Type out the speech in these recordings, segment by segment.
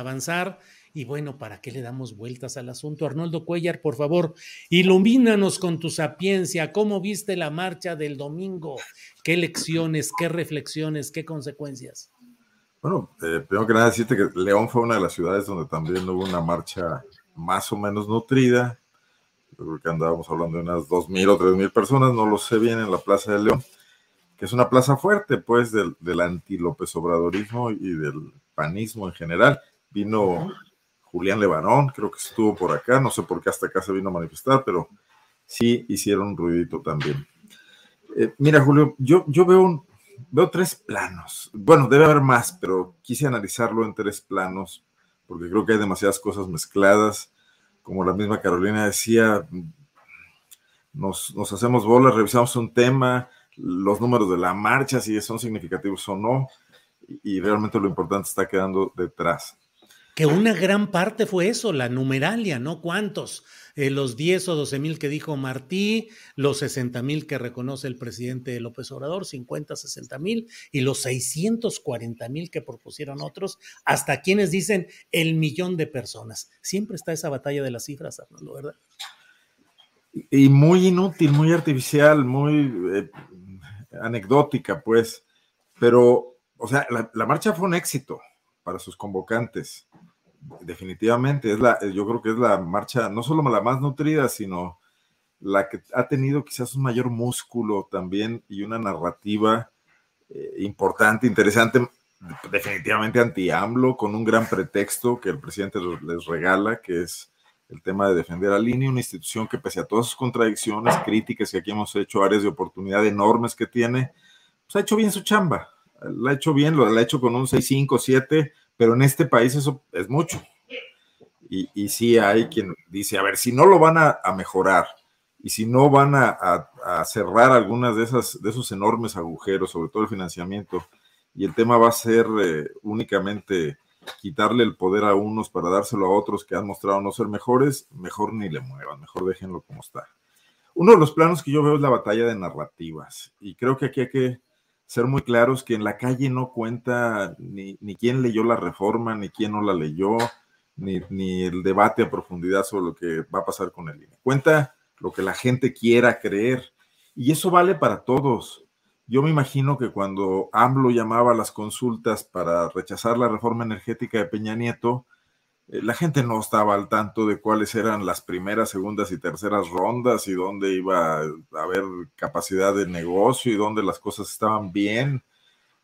Avanzar y bueno, ¿para qué le damos vueltas al asunto? Arnoldo Cuellar, por favor, ilumínanos con tu sapiencia. ¿Cómo viste la marcha del domingo? ¿Qué lecciones, qué reflexiones, qué consecuencias? Bueno, eh, primero que nada decirte que León fue una de las ciudades donde también hubo una marcha más o menos nutrida. Yo creo que andábamos hablando de unas dos mil o tres mil personas, no lo sé bien, en la Plaza de León, que es una plaza fuerte, pues, del, del anti-López Obradorismo y del panismo en general. Vino Julián Levarón, creo que estuvo por acá, no sé por qué hasta acá se vino a manifestar, pero sí hicieron un ruidito también. Eh, mira, Julio, yo, yo veo un, veo tres planos. Bueno, debe haber más, pero quise analizarlo en tres planos porque creo que hay demasiadas cosas mezcladas. Como la misma Carolina decía, nos, nos hacemos bolas, revisamos un tema, los números de la marcha, si son significativos o no, y, y realmente lo importante está quedando detrás. Que una gran parte fue eso, la numeralia, ¿no? ¿Cuántos? Eh, los 10 o 12 mil que dijo Martí, los 60 mil que reconoce el presidente López Obrador, 50, 60 mil, y los 640 mil que propusieron otros, hasta quienes dicen el millón de personas. Siempre está esa batalla de las cifras, Arnoldo, ¿verdad? Y muy inútil, muy artificial, muy eh, anecdótica, pues. Pero, o sea, la, la marcha fue un éxito para sus convocantes. Definitivamente es la, yo creo que es la marcha, no solo la más nutrida, sino la que ha tenido quizás un mayor músculo también y una narrativa eh, importante, interesante, definitivamente anti-AMLO, con un gran pretexto que el presidente les regala, que es el tema de defender a Línea, una institución que pese a todas sus contradicciones, críticas que aquí hemos hecho, áreas de oportunidad enormes que tiene, pues ha hecho bien su chamba, la ha hecho bien, lo ha hecho con un 6-5, 7, pero en este país eso es mucho. Y, y sí hay quien dice, a ver, si no lo van a, mejorar y si no van a, cerrar algunas de, esas, de esos enormes agujeros, sobre todo el financiamiento, y el tema va a ser eh, únicamente quitarle el poder a unos para dárselo a otros que han mostrado no ser mejores, mejor ni le muevan, mejor déjenlo como está. Uno de los planos que yo veo es la batalla de narrativas, y creo que aquí hay que ser muy claros que en la calle no cuenta ni, ni quién leyó la reforma, ni quién no la leyó, ni, ni, el debate a profundidad sobre lo que va a pasar con el INE. Cuenta lo que la gente quiera creer. Y eso vale para todos. Yo me imagino que cuando AMLO llamaba a las consultas para rechazar la reforma energética de Peña Nieto, la gente no estaba al tanto de cuáles eran las primeras, segundas y terceras rondas y dónde iba a haber capacidad de negocio y dónde las cosas estaban bien.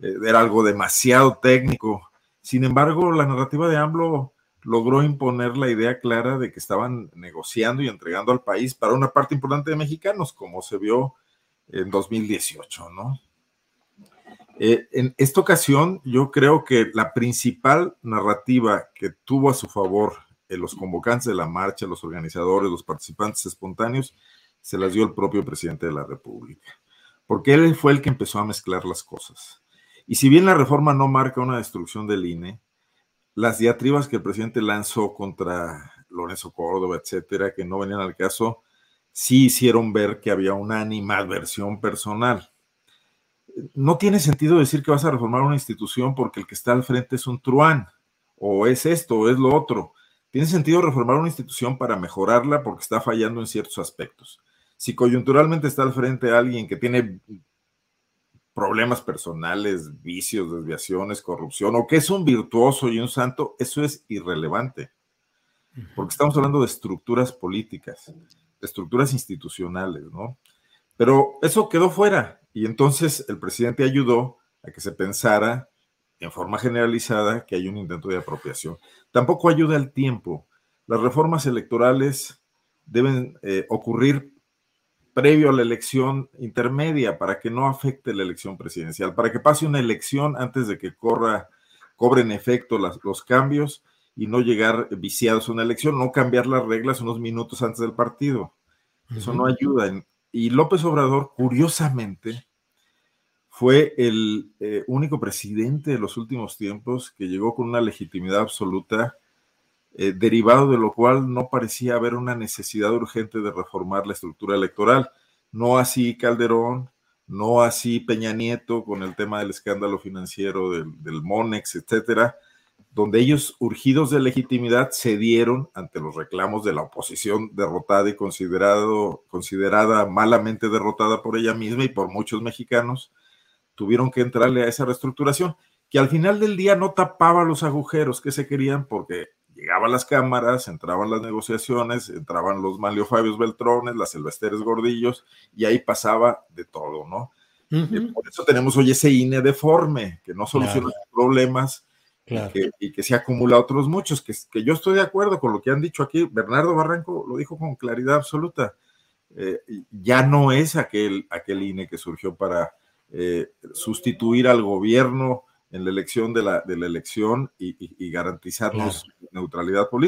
Eh, era algo demasiado técnico. Sin embargo, la narrativa de AMLO logró imponer la idea clara de que estaban negociando y entregando al país para una parte importante de mexicanos, como se vio en 2018, ¿no? Eh, en esta ocasión, yo creo que la principal narrativa que tuvo a su favor eh, los convocantes de la marcha, los organizadores, los participantes espontáneos, se las dio el propio presidente de la República, porque él fue el que empezó a mezclar las cosas. Y si bien la reforma no marca una destrucción del INE, las diatribas que el presidente lanzó contra Lorenzo Córdoba, etcétera, que no venían al caso, sí hicieron ver que había una animadversión personal no tiene sentido decir que vas a reformar una institución porque el que está al frente es un truán, o es esto, o es lo otro. Tiene sentido reformar una institución para mejorarla porque está fallando en ciertos aspectos. Si coyunturalmente está al frente alguien que tiene problemas personales, vicios, desviaciones, corrupción, o que es un virtuoso y un santo, eso es irrelevante. porque estamos hablando de estructuras políticas, de estructuras institucionales, ¿no? Pero eso quedó fuera y entonces el presidente ayudó a que se pensara en forma generalizada que hay un intento de apropiación. Tampoco ayuda el tiempo. Las reformas electorales deben eh, ocurrir previo a la elección intermedia para que no afecte la elección presidencial, para que pase una elección antes de que corra, cobren efecto los cambios y no llegar viciados a una elección, no cambiar las reglas unos minutos antes del partido. Eso no ayuda. Y López Obrador, curiosamente, fue el eh, único presidente de los últimos tiempos que llegó con una legitimidad absoluta, eh, derivado de lo cual no parecía haber una necesidad urgente de reformar la estructura electoral. No así Calderón, no así Peña Nieto con el tema del escándalo financiero del, del Monex, etcétera, donde ellos, urgidos de legitimidad, cedieron ante los reclamos de la oposición derrotada y considerado, considerada malamente derrotada por ella misma y por muchos mexicanos, tuvieron que entrarle a esa reestructuración, que al final del día no tapaba los agujeros que se querían porque llegaban las cámaras, entraban las negociaciones, entraban los Manlio Fabios Beltrones, las Silvesteres Gordillos, y ahí pasaba de todo, ¿no? Por eso tenemos hoy ese INE deforme, que no soluciona los problemas y, que, se acumula otros muchos, que, que, yo estoy de acuerdo con lo que han dicho aquí. Bernardo Barranco lo dijo con claridad absoluta. Eh, ya no es aquel, aquel INE que surgió para eh, sustituir al gobierno en la elección de la, de la elección y, y, y garantizarnos neutralidad política.